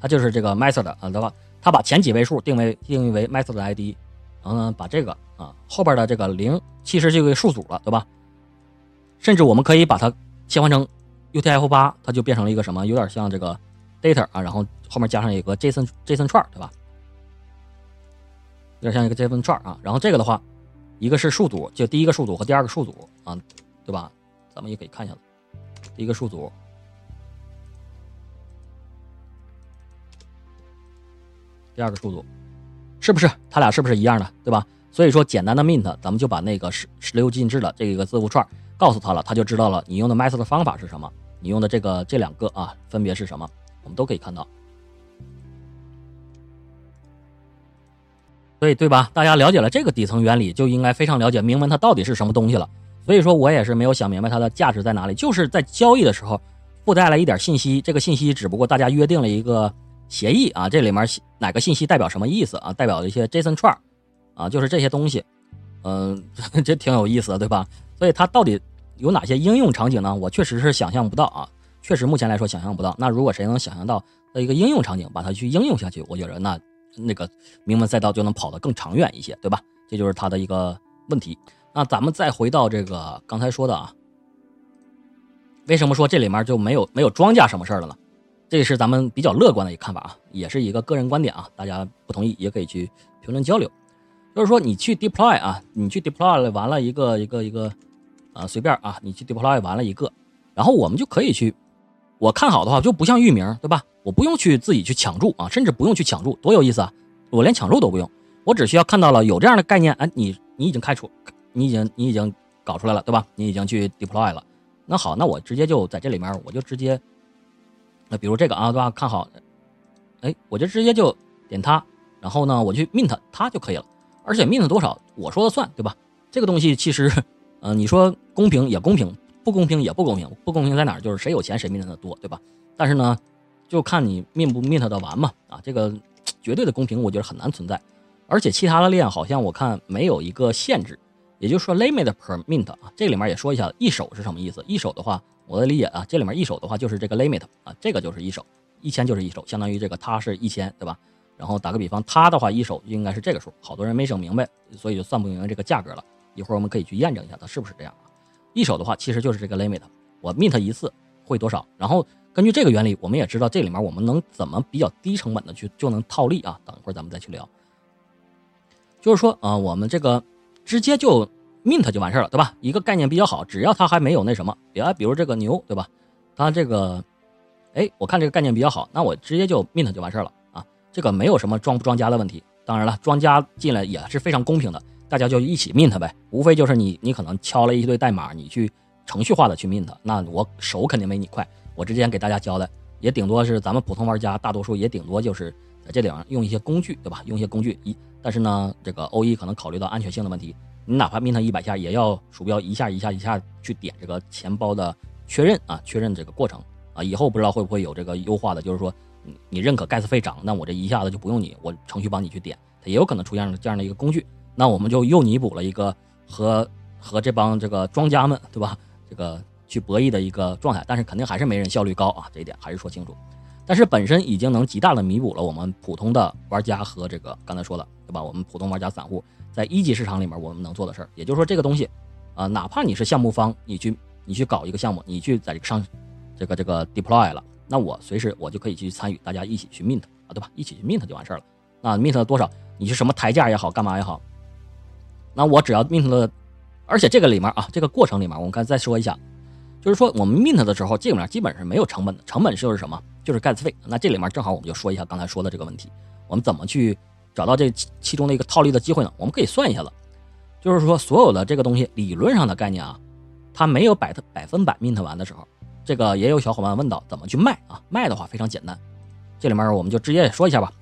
它就是这个 master 的啊，对吧？它把前几位数定为定义为 master 的 ID，然后呢，把这个啊后边的这个零其实就个数组了，对吧？甚至我们可以把它切换成 UTF 八，它就变成了一个什么？有点像这个 data 啊，然后后面加上一个 JSON JSON 串，对吧？有点像一个 JSON 串啊。然后这个的话，一个是数组，就第一个数组和第二个数组啊，对吧？咱们也可以看一下，第一个数组，第二个数组，是不是？它俩是不是一样的，对吧？所以说，简单的 mint，咱们就把那个十十六进制的这个字符串。告诉他了，他就知道了你用的 method 方法是什么，你用的这个这两个啊，分别是什么，我们都可以看到。所以对吧？大家了解了这个底层原理，就应该非常了解铭文它到底是什么东西了。所以说我也是没有想明白它的价值在哪里，就是在交易的时候附带了一点信息，这个信息只不过大家约定了一个协议啊，这里面哪个信息代表什么意思啊？代表一些 JSON 串啊，就是这些东西，嗯，这挺有意思的，对吧？所以它到底。有哪些应用场景呢？我确实是想象不到啊，确实目前来说想象不到。那如果谁能想象到的一个应用场景，把它去应用下去，我觉得那那个名门赛道就能跑得更长远一些，对吧？这就是它的一个问题。那咱们再回到这个刚才说的啊，为什么说这里面就没有没有庄家什么事儿了呢？这是咱们比较乐观的一个看法啊，也是一个个人观点啊，大家不同意也可以去评论交流。就是说你去 deploy 啊，你去 deploy 完了一个一个一个。啊，随便啊，你去 deploy 完了一个，然后我们就可以去。我看好的话，就不像域名，对吧？我不用去自己去抢注啊，甚至不用去抢注，多有意思啊！我连抢注都不用，我只需要看到了有这样的概念，哎，你你已经开出，你已经你已经搞出来了，对吧？你已经去 deploy 了。那好，那我直接就在这里面，我就直接，那比如这个啊，对吧？看好，哎，我就直接就点它，然后呢，我去 mint 它就可以了。而且 mint 多少，我说了算，对吧？这个东西其实。嗯，你说公平也公平，不公平也不公平。不公平在哪儿？就是谁有钱谁 mint 的多，对吧？但是呢，就看你 mint 不 mint 的完嘛。啊，这个绝对的公平，我觉得很难存在。而且其他的链好像我看没有一个限制，也就是说 limit per mint 啊。这里面也说一下一手是什么意思。一手的话，我的理解啊，这里面一手的话就是这个 limit 啊，这个就是一手，一千就是一手，相当于这个它是一千，对吧？然后打个比方，它的话一手应该是这个数，好多人没整明白，所以就算不明白这个价格了。一会儿我们可以去验证一下它是不是这样啊？一手的话其实就是这个 limit，我 mint 一次会多少？然后根据这个原理，我们也知道这里面我们能怎么比较低成本的去就能套利啊？等一会儿咱们再去聊。就是说啊，我们这个直接就 mint 就完事了，对吧？一个概念比较好，只要它还没有那什么，比如比如这个牛，对吧？它这个，哎，我看这个概念比较好，那我直接就 mint 就完事了啊。这个没有什么庄不庄家的问题。当然了，庄家进来也是非常公平的。大家就一起 mint 呗，无非就是你你可能敲了一堆代码，你去程序化的去 mint，那我手肯定没你快。我之前给大家教的，也顶多是咱们普通玩家，大多数也顶多就是在这里面用一些工具，对吧？用一些工具一，但是呢，这个 O E 可能考虑到安全性的问题，你哪怕 mint 一百下，也要鼠标一下一下一下去点这个钱包的确认啊，确认这个过程啊。以后不知道会不会有这个优化的，就是说你你认可 gas 费涨，那我这一下子就不用你，我程序帮你去点，它也有可能出现这样的一个工具。那我们就又弥补了一个和和这帮这个庄家们，对吧？这个去博弈的一个状态，但是肯定还是没人效率高啊，这一点还是说清楚。但是本身已经能极大的弥补了我们普通的玩家和这个刚才说的，对吧？我们普通玩家散户在一级市场里面我们能做的事儿，也就是说这个东西啊，哪怕你是项目方，你去你去搞一个项目，你去在这个上这个这个 deploy 了，那我随时我就可以去参与，大家一起去 mint 啊，对吧？一起去 mint 就完事儿了。那 mint 多少？你是什么抬价也好，干嘛也好。那我只要 mint 的，而且这个里面啊，这个过程里面，我们刚才再说一下，就是说我们 mint 的时候，这里面基本是没有成本的，成本就是什么？就是盖茨费。那这里面正好我们就说一下刚才说的这个问题，我们怎么去找到这其中的一个套利的机会呢？我们可以算一下子，就是说所有的这个东西理论上的概念啊，它没有百百分百 mint 完的时候，这个也有小伙伴问到怎么去卖啊？卖的话非常简单，这里面我们就直接说一下吧。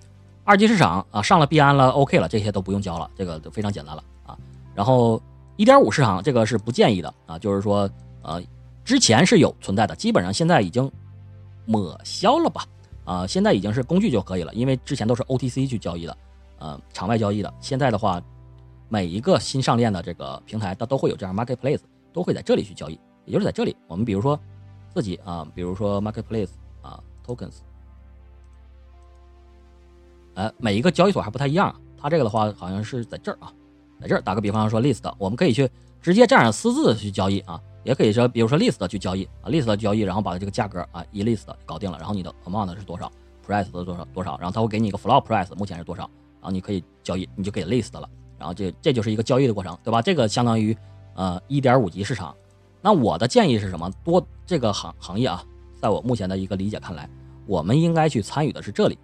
二级市场啊，上了币安了，OK 了，这些都不用交了，这个就非常简单了啊。然后，一点五市场这个是不建议的啊，就是说，呃，之前是有存在的，基本上现在已经抹消了吧，啊，现在已经是工具就可以了，因为之前都是 OTC 去交易的，呃，场外交易的。现在的话，每一个新上链的这个平台，它都会有这样 marketplace，都会在这里去交易，也就是在这里，我们比如说自己啊，比如说 marketplace 啊，tokens，呃，每一个交易所还不太一样，它这个的话好像是在这儿啊，在这儿打个比方说 list，我们可以去直接这样私自去交易啊。也可以说，比如说 list 去交易啊，list 交易，然后把这个价格啊一 list 搞定了，然后你的 amount 是多少，price 是多少多少，然后他会给你一个 floor price，目前是多少，然后你可以交易，你就可以 list 了，然后这这就是一个交易的过程，对吧？这个相当于呃一点五级市场。那我的建议是什么？多这个行行业啊，在我目前的一个理解看来，我们应该去参与的是这里，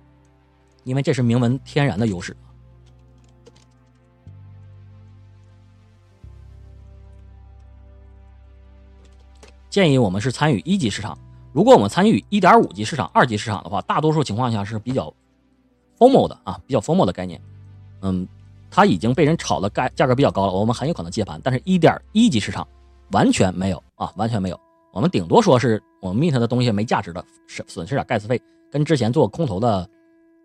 因为这是铭文天然的优势。建议我们是参与一级市场。如果我们参与一点五级市场、二级市场的话，大多数情况下是比较 FOMO 的啊，比较 FOMO 的概念。嗯，它已经被人炒的价价格比较高了，我们很有可能接盘。但是一点一级市场完全没有啊，完全没有。我们顶多说是我们 mint 的东西没价值的，损损失点 gas 费，跟之前做空头的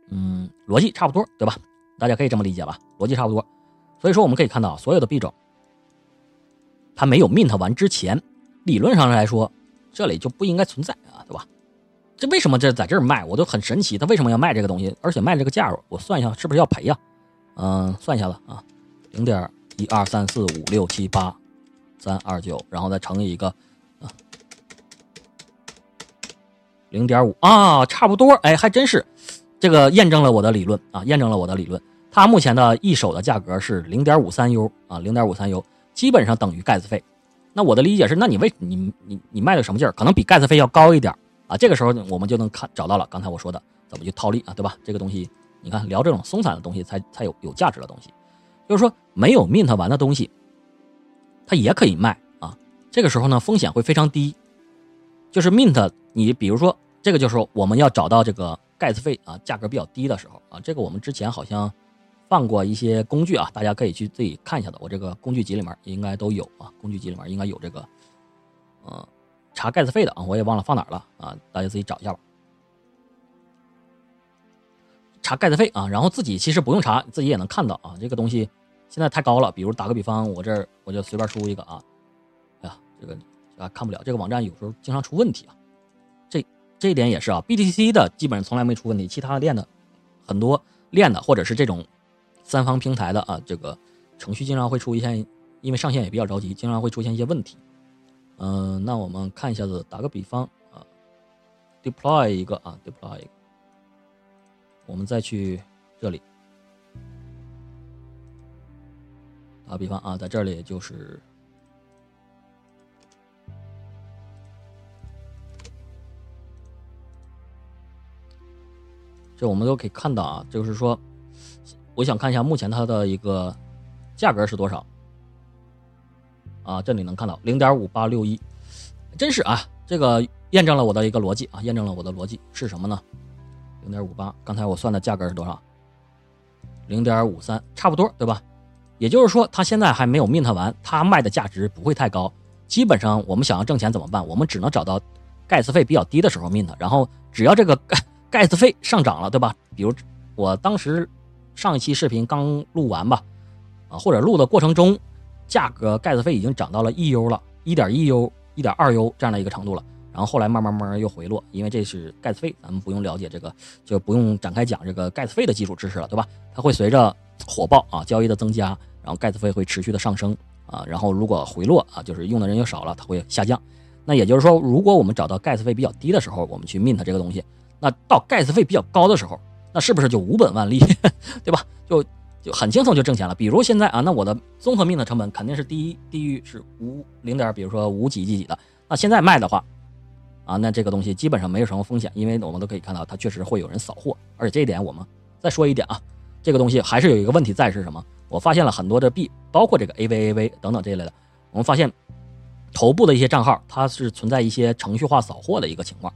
嗯逻辑差不多，对吧？大家可以这么理解吧，逻辑差不多。所以说我们可以看到，所有的币种它没有 mint 完之前。理论上来说，这里就不应该存在啊，对吧？这为什么这在这儿卖，我都很神奇，他为什么要卖这个东西？而且卖这个价，我算一下是不是要赔呀？嗯，算一下子啊，零点一二三四五六七八三二九，然后再乘以一个啊，零点五啊，差不多，哎，还真是，这个验证了我的理论啊，验证了我的理论。它目前的一手的价格是零点五三 U 啊，零点五三 U，基本上等于盖子费。那我的理解是，那你为你你你卖的什么劲儿？可能比盖茨费要高一点啊。这个时候我们就能看找到了刚才我说的怎么去套利啊，对吧？这个东西你看聊这种松散的东西才才有有价值的东西，就是说没有 mint 完的东西，它也可以卖啊。这个时候呢风险会非常低，就是 mint 你比如说这个就是我们要找到这个盖茨费啊价格比较低的时候啊，这个我们之前好像。放过一些工具啊，大家可以去自己看一下的。我这个工具集里面应该都有啊，工具集里面应该有这个，呃，查盖子费的啊，我也忘了放哪了啊，大家自己找一下吧。查盖子费啊，然后自己其实不用查，自己也能看到啊。这个东西现在太高了，比如打个比方，我这儿我就随便输一个啊，哎呀，这个啊看不了，这个网站有时候经常出问题啊。这这一点也是啊，BTC 的基本上从来没出问题，其他的链的很多链的或者是这种。三方平台的啊，这个程序经常会出现，因为上线也比较着急，经常会出现一些问题。嗯，那我们看一下子，打个比方啊，deploy 一个啊，deploy，一个我们再去这里，打个比方啊，在这里就是，这我们都可以看到啊，就是说。我想看一下目前它的一个价格是多少啊？这里能看到零点五八六一，真是啊！这个验证了我的一个逻辑啊，验证了我的逻辑是什么呢？零点五八，刚才我算的价格是多少？零点五三，差不多对吧？也就是说，它现在还没有 mint 完，它卖的价值不会太高。基本上，我们想要挣钱怎么办？我们只能找到盖茨费比较低的时候 mint，然后只要这个盖 盖茨费上涨了，对吧？比如我当时。上一期视频刚录完吧，啊，或者录的过程中，价格盖子费已经涨到了一 U 了，一点一 U、一点二 U 这样的一个程度了。然后后来慢慢慢慢又回落，因为这是盖子费，咱们不用了解这个，就不用展开讲这个盖子费的基础知识了，对吧？它会随着火爆啊交易的增加，然后盖子费会持续的上升啊。然后如果回落啊，就是用的人又少了，它会下降。那也就是说，如果我们找到盖子费比较低的时候，我们去 mint 这个东西，那到盖子费比较高的时候。那是不是就无本万利，对吧？就就很轻松就挣钱了。比如现在啊，那我的综合命的成本肯定是低低于是五零点，比如说五几几几的。那现在卖的话，啊，那这个东西基本上没有什么风险，因为我们都可以看到它确实会有人扫货。而且这一点我们再说一点啊，这个东西还是有一个问题在是什么？我发现了很多的币，包括这个 AVAV 等等这一类的，我们发现头部的一些账号它是存在一些程序化扫货的一个情况。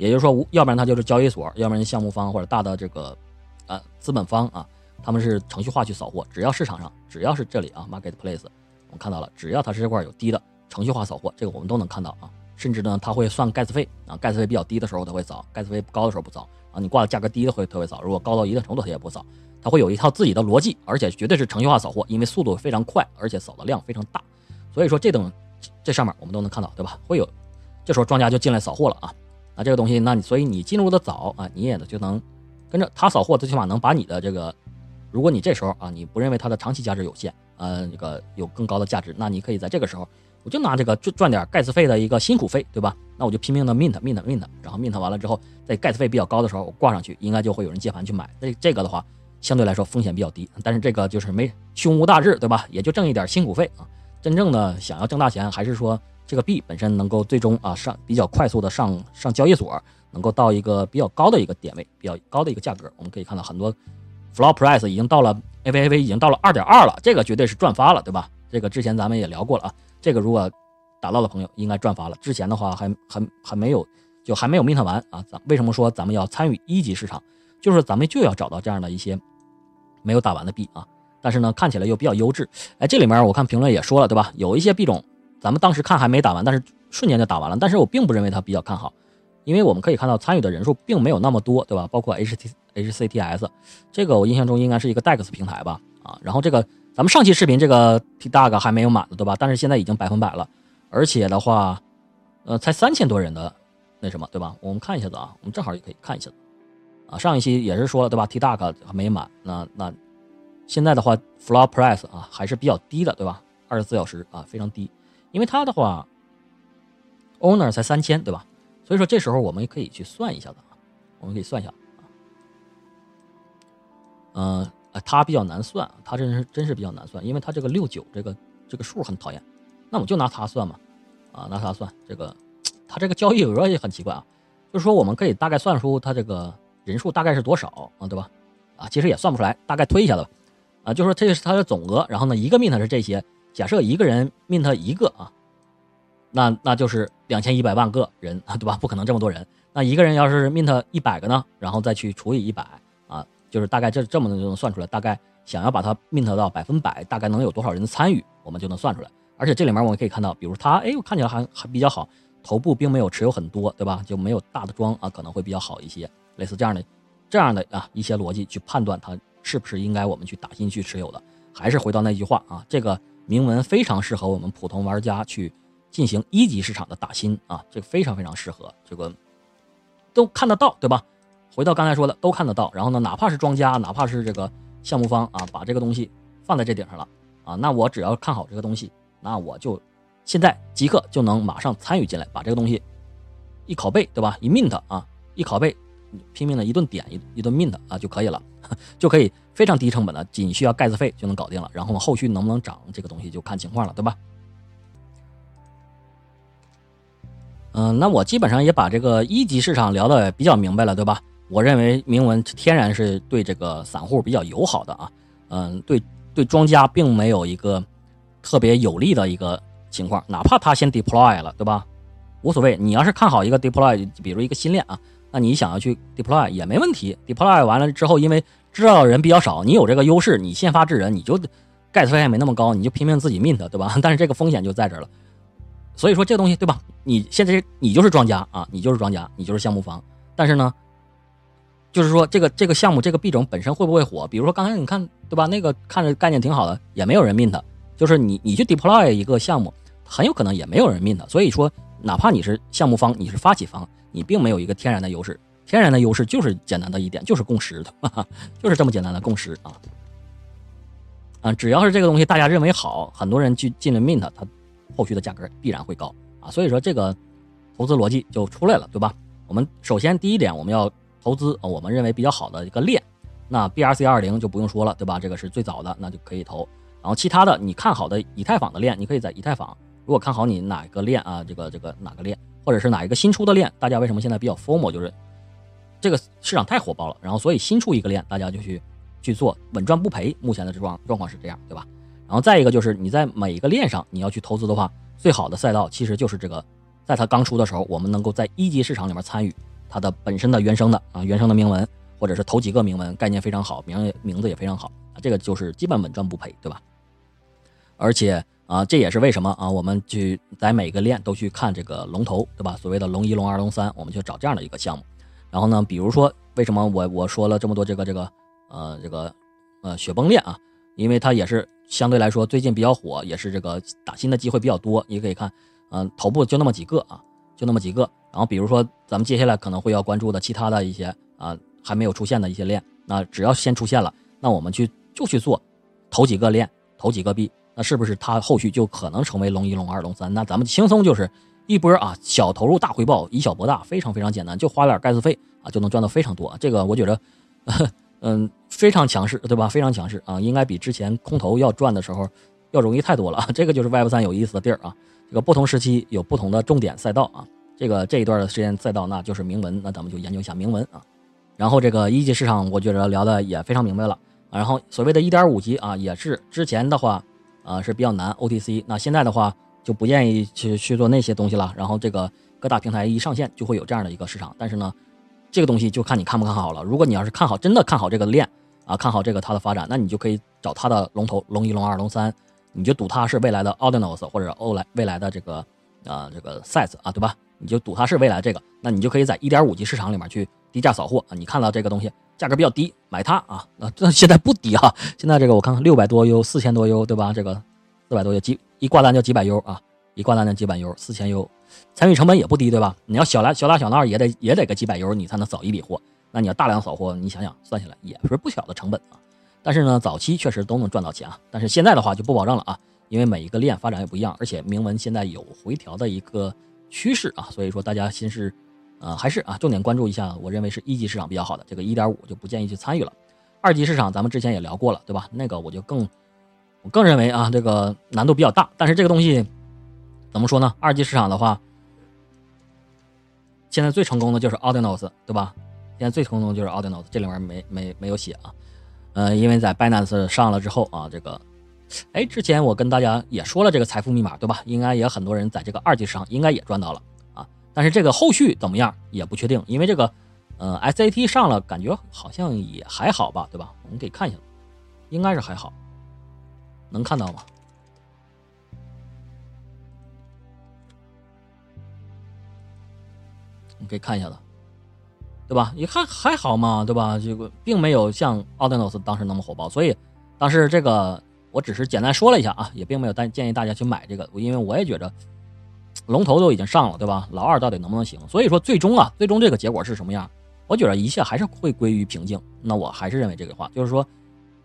也就是说，要不然它就是交易所，要不然项目方或者大的这个，呃，资本方啊，他们是程序化去扫货。只要市场上，只要是这里啊，marketplace，我们看到了，只要它是这块有低的程序化扫货，这个我们都能看到啊，甚至呢，它会算盖茨费啊，盖茨费比较低的时候它会扫，盖茨费高的时候不扫啊。你挂的价格低的会特别扫，如果高到一定程度它也不扫，它会有一套自己的逻辑，而且绝对是程序化扫货，因为速度非常快，而且扫的量非常大。所以说这等这上面我们都能看到，对吧？会有这时候庄家就进来扫货了啊。那这个东西，那你所以你进入的早啊，你也就能跟着他扫货，最起码能把你的这个，如果你这时候啊，你不认为它的长期价值有限，呃，这个有更高的价值，那你可以在这个时候。我就拿这个赚赚点盖茨费的一个辛苦费，对吧？那我就拼命的 mint mint mint，然后 mint 完了之后，在盖茨费比较高的时候我挂上去，应该就会有人接盘去买。那这个的话，相对来说风险比较低，但是这个就是没胸无大志，对吧？也就挣一点辛苦费啊。真正的想要挣大钱，还是说这个币本身能够最终啊上比较快速的上上交易所，能够到一个比较高的一个点位，比较高的一个价格。我们可以看到很多 floor price 已经到了 AVAV 已经到了二点二了，这个绝对是赚发了，对吧？这个之前咱们也聊过了啊。这个如果打到的朋友应该赚发了。之前的话还还还没有，就还没有 mint 完啊。咱为什么说咱们要参与一级市场？就是咱们就要找到这样的一些没有打完的币啊，但是呢看起来又比较优质。哎，这里面我看评论也说了，对吧？有一些币种咱们当时看还没打完，但是瞬间就打完了。但是我并不认为它比较看好，因为我们可以看到参与的人数并没有那么多，对吧？包括 H T H C T S 这个我印象中应该是一个 DEX 平台吧？啊，然后这个。咱们上期视频这个 T Dog 还没有满的，对吧？但是现在已经百分百了，而且的话，呃，才三千多人的那什么，对吧？我们看一下子啊，我们正好也可以看一下子啊。上一期也是说了，对吧？T Dog 还没满，那那现在的话，Floor Price 啊还是比较低的，对吧？二十四小时啊非常低，因为它的话，Owner 才三千，对吧？所以说这时候我们可以去算一下子啊，我们可以算一下啊，嗯。它比较难算，它真是真是比较难算，因为它这个六九这个这个数很讨厌。那我们就拿它算嘛，啊，拿它算这个，它这个交易额也很奇怪啊，就是说我们可以大概算出它这个人数大概是多少啊，对吧？啊，其实也算不出来，大概推一下子吧，啊，就说这是它的总额，然后呢，一个 mint 是这些，假设一个人 mint 一个啊，那那就是两千一百万个人啊，对吧？不可能这么多人，那一个人要是 mint 一百个呢，然后再去除以一百啊。就是大概这这么的就能算出来，大概想要把它 mint 到百分百，大概能有多少人的参与，我们就能算出来。而且这里面我们可以看到，比如他，哎，我看起来还还比较好，头部并没有持有很多，对吧？就没有大的庄啊，可能会比较好一些。类似这样的这样的啊一些逻辑去判断它是不是应该我们去打进去持有的。还是回到那句话啊，这个铭文非常适合我们普通玩家去进行一级市场的打新啊，这个非常非常适合，这个都看得到，对吧？回到刚才说的，都看得到。然后呢，哪怕是庄家，哪怕是这个项目方啊，把这个东西放在这顶上了啊，那我只要看好这个东西，那我就现在即刻就能马上参与进来，把这个东西一拷贝，对吧？一 mint 啊，一拷贝，拼命的一顿点一一顿 mint 啊就可以了，就可以非常低成本的，仅需要盖子费就能搞定了。然后呢后续能不能涨，这个东西就看情况了，对吧？嗯，那我基本上也把这个一级市场聊的比较明白了，对吧？我认为铭文天然是对这个散户比较友好的啊，嗯，对对庄家并没有一个特别有利的一个情况，哪怕他先 deploy 了，对吧？无所谓，你要是看好一个 deploy，比如一个新链啊，那你想要去 deploy 也没问题。deploy 完了之后，因为知道的人比较少，你有这个优势，你先发制人，你就盖茨费也没那么高，你就拼命自己 mint，对吧？但是这个风险就在这儿了。所以说这个东西，对吧？你现在你就是庄家啊，你就是庄家，你就是项目方，但是呢？就是说，这个这个项目这个币种本身会不会火？比如说刚才你看，对吧？那个看着概念挺好的，也没有人 mint。就是你你去 deploy 一个项目，很有可能也没有人 mint。所以说，哪怕你是项目方，你是发起方，你并没有一个天然的优势。天然的优势就是简单的一点，就是共识，就是这么简单的共识啊。啊，只要是这个东西大家认为好，很多人去进了 mint，它后续的价格必然会高啊。所以说这个投资逻辑就出来了，对吧？我们首先第一点，我们要。投资，我们认为比较好的一个链，那 BRC 二零就不用说了，对吧？这个是最早的，那就可以投。然后其他的，你看好的以太坊的链，你可以在以太坊。如果看好你哪个链啊，这个这个哪个链，或者是哪一个新出的链，大家为什么现在比较 formal？就是这个市场太火爆了，然后所以新出一个链，大家就去去做，稳赚不赔。目前的这状状况是这样，对吧？然后再一个就是你在每一个链上你要去投资的话，最好的赛道其实就是这个，在它刚出的时候，我们能够在一级市场里面参与。它的本身的原生的啊，原生的铭文，或者是头几个铭文，概念非常好，名名字也非常好，这个就是基本稳赚不赔，对吧？而且啊，这也是为什么啊，我们去在每个链都去看这个龙头，对吧？所谓的龙一、龙二、龙三，我们去找这样的一个项目。然后呢，比如说为什么我我说了这么多这个这个呃这个呃雪崩链啊？因为它也是相对来说最近比较火，也是这个打新的机会比较多。你可以看，嗯，头部就那么几个啊，就那么几个。然后比如说咱们接下来可能会要关注的其他的一些啊还没有出现的一些链，那只要先出现了，那我们去就去做头几个链，头几个币。那是不是它后续就可能成为龙一、龙二、龙三？那咱们轻松就是一波啊，小投入大回报，以小博大，非常非常简单，就花点盖茨费啊，就能赚到非常多。这个我觉得，嗯，非常强势，对吧？非常强势啊，应该比之前空头要赚的时候要容易太多了。这个就是 Web 三有意思的地儿啊。这个不同时期有不同的重点赛道啊。这个这一段的时间赛道，那就是铭文，那咱们就研究一下铭文啊。然后这个一级市场，我觉得聊的也非常明白了。然后所谓的一点五级啊，也是之前的话。啊是比较难 OTC，那现在的话就不建议去去做那些东西了。然后这个各大平台一上线就会有这样的一个市场，但是呢，这个东西就看你看不看好了。如果你要是看好，真的看好这个链啊，看好这个它的发展，那你就可以找它的龙头龙一、龙二、龙三，你就赌它是未来的 Ordinals 或者欧来未来的这个啊这个 Size 啊，对吧？你就赌它是未来这个，那你就可以在一点五级市场里面去低价扫货啊。你看到这个东西。价格比较低，买它啊！那这现在不低哈，现在这个我看看六百多 U，四千多 U，对吧？这个四百多 U 几一挂单就几百 U 啊，一挂单就几百 U，四千 U，参与成本也不低，对吧？你要小来小打小闹也得也得个几百 U，你才能扫一笔货。那你要大量扫货，你想想算下来也是不小的成本啊。但是呢，早期确实都能赚到钱啊，但是现在的话就不保证了啊，因为每一个链发展也不一样，而且铭文现在有回调的一个趋势啊，所以说大家心是。呃，还是啊，重点关注一下，我认为是一级市场比较好的，这个一点五就不建议去参与了。二级市场咱们之前也聊过了，对吧？那个我就更，我更认为啊，这个难度比较大。但是这个东西怎么说呢？二级市场的话，现在最成功的就是 Audinals 对吧？现在最成功的就是 Audinals 这里面没没没有写啊。呃，因为在 Binance 上了之后啊，这个，哎，之前我跟大家也说了这个财富密码，对吧？应该也很多人在这个二级市场应该也赚到了啊。但是这个后续怎么样也不确定，因为这个，呃，SAT 上了，感觉好像也还好吧，对吧？我们可以看一下，应该是还好，能看到吗？我们可以看一下的，对吧？也还还好嘛，对吧？这个并没有像奥德诺斯当时那么火爆，所以当时这个我只是简单说了一下啊，也并没有但建议大家去买这个，因为我也觉着。龙头都已经上了，对吧？老二到底能不能行？所以说，最终啊，最终这个结果是什么样？我觉得一切还是会归于平静。那我还是认为这个话，就是说，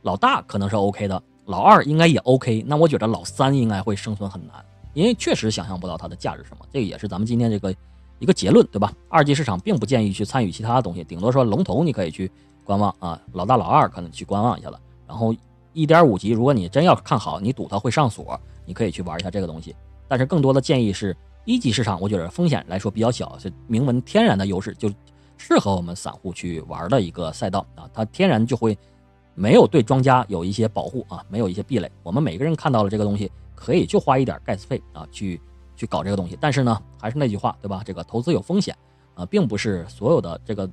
老大可能是 OK 的，老二应该也 OK。那我觉得老三应该会生存很难，因为确实想象不到它的价值什么。这个也是咱们今天这个一个结论，对吧？二级市场并不建议去参与其他的东西，顶多说龙头你可以去观望啊，老大老二可能去观望一下了。然后一点五级，如果你真要看好，你赌它会上锁，你可以去玩一下这个东西。但是更多的建议是。一级市场，我觉得风险来说比较小，是铭文天然的优势，就适合我们散户去玩的一个赛道啊。它天然就会没有对庄家有一些保护啊，没有一些壁垒。我们每个人看到了这个东西，可以就花一点盖茨费啊，去去搞这个东西。但是呢，还是那句话，对吧？这个投资有风险啊，并不是所有的这个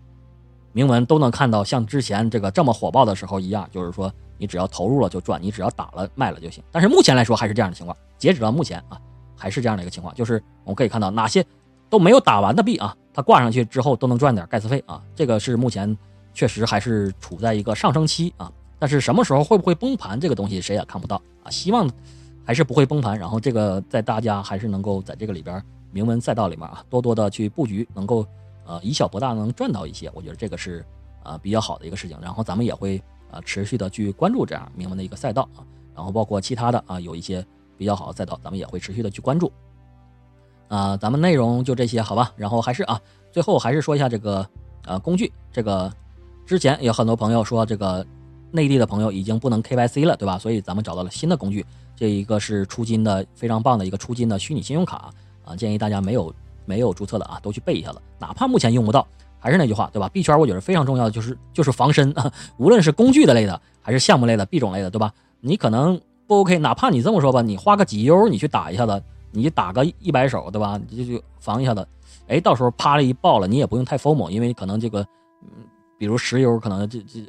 铭文都能看到像之前这个这么火爆的时候一样，就是说你只要投入了就赚，你只要打了卖了就行。但是目前来说还是这样的情况，截止到目前啊。还是这样的一个情况，就是我们可以看到哪些都没有打完的币啊，它挂上去之后都能赚点盖茨费啊，这个是目前确实还是处在一个上升期啊。但是什么时候会不会崩盘，这个东西谁也看不到啊。希望还是不会崩盘，然后这个在大家还是能够在这个里边铭文赛道里面啊，多多的去布局，能够呃以小博大，能赚到一些。我觉得这个是呃比较好的一个事情。然后咱们也会呃持续的去关注这样铭文的一个赛道啊，然后包括其他的啊有一些。比较好的赛道，咱们也会持续的去关注。啊，咱们内容就这些，好吧？然后还是啊，最后还是说一下这个呃工具。这个之前有很多朋友说，这个内地的朋友已经不能 KYC 了，对吧？所以咱们找到了新的工具，这一个是出金的非常棒的一个出金的虚拟信用卡啊，建议大家没有没有注册的啊，都去备一下子。哪怕目前用不到，还是那句话，对吧？币圈我觉得非常重要的就是就是防身啊，无论是工具的类的，还是项目类的币种类的，对吧？你可能。不 OK，哪怕你这么说吧，你花个几 U，你去打一下子，你打个一百手，对吧？你就就防一下子，哎，到时候啪了一爆了，你也不用太疯猛，因为可能这个，嗯，比如十 U 可能这这，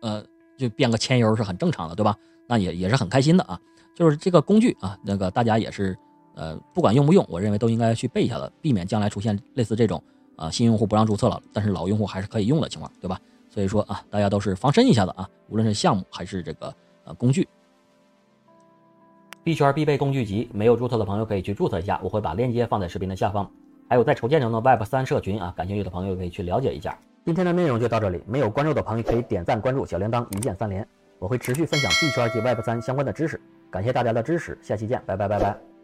呃，就变个千 U 是很正常的，对吧？那也也是很开心的啊。就是这个工具啊，那个大家也是呃，不管用不用，我认为都应该去背一下的，避免将来出现类似这种啊新用户不让注册了，但是老用户还是可以用的情况，对吧？所以说啊，大家都是防身一下子啊，无论是项目还是这个呃工具。币圈必备工具集，没有注册的朋友可以去注册一下，我会把链接放在视频的下方。还有在筹建中的 Web 三社群啊，感兴趣的朋友可以去了解一下。今天的内容就到这里，没有关注的朋友可以点赞关注，小铃铛一键三连，我会持续分享币圈及 Web 三相关的知识。感谢大家的支持，下期见，拜拜拜拜。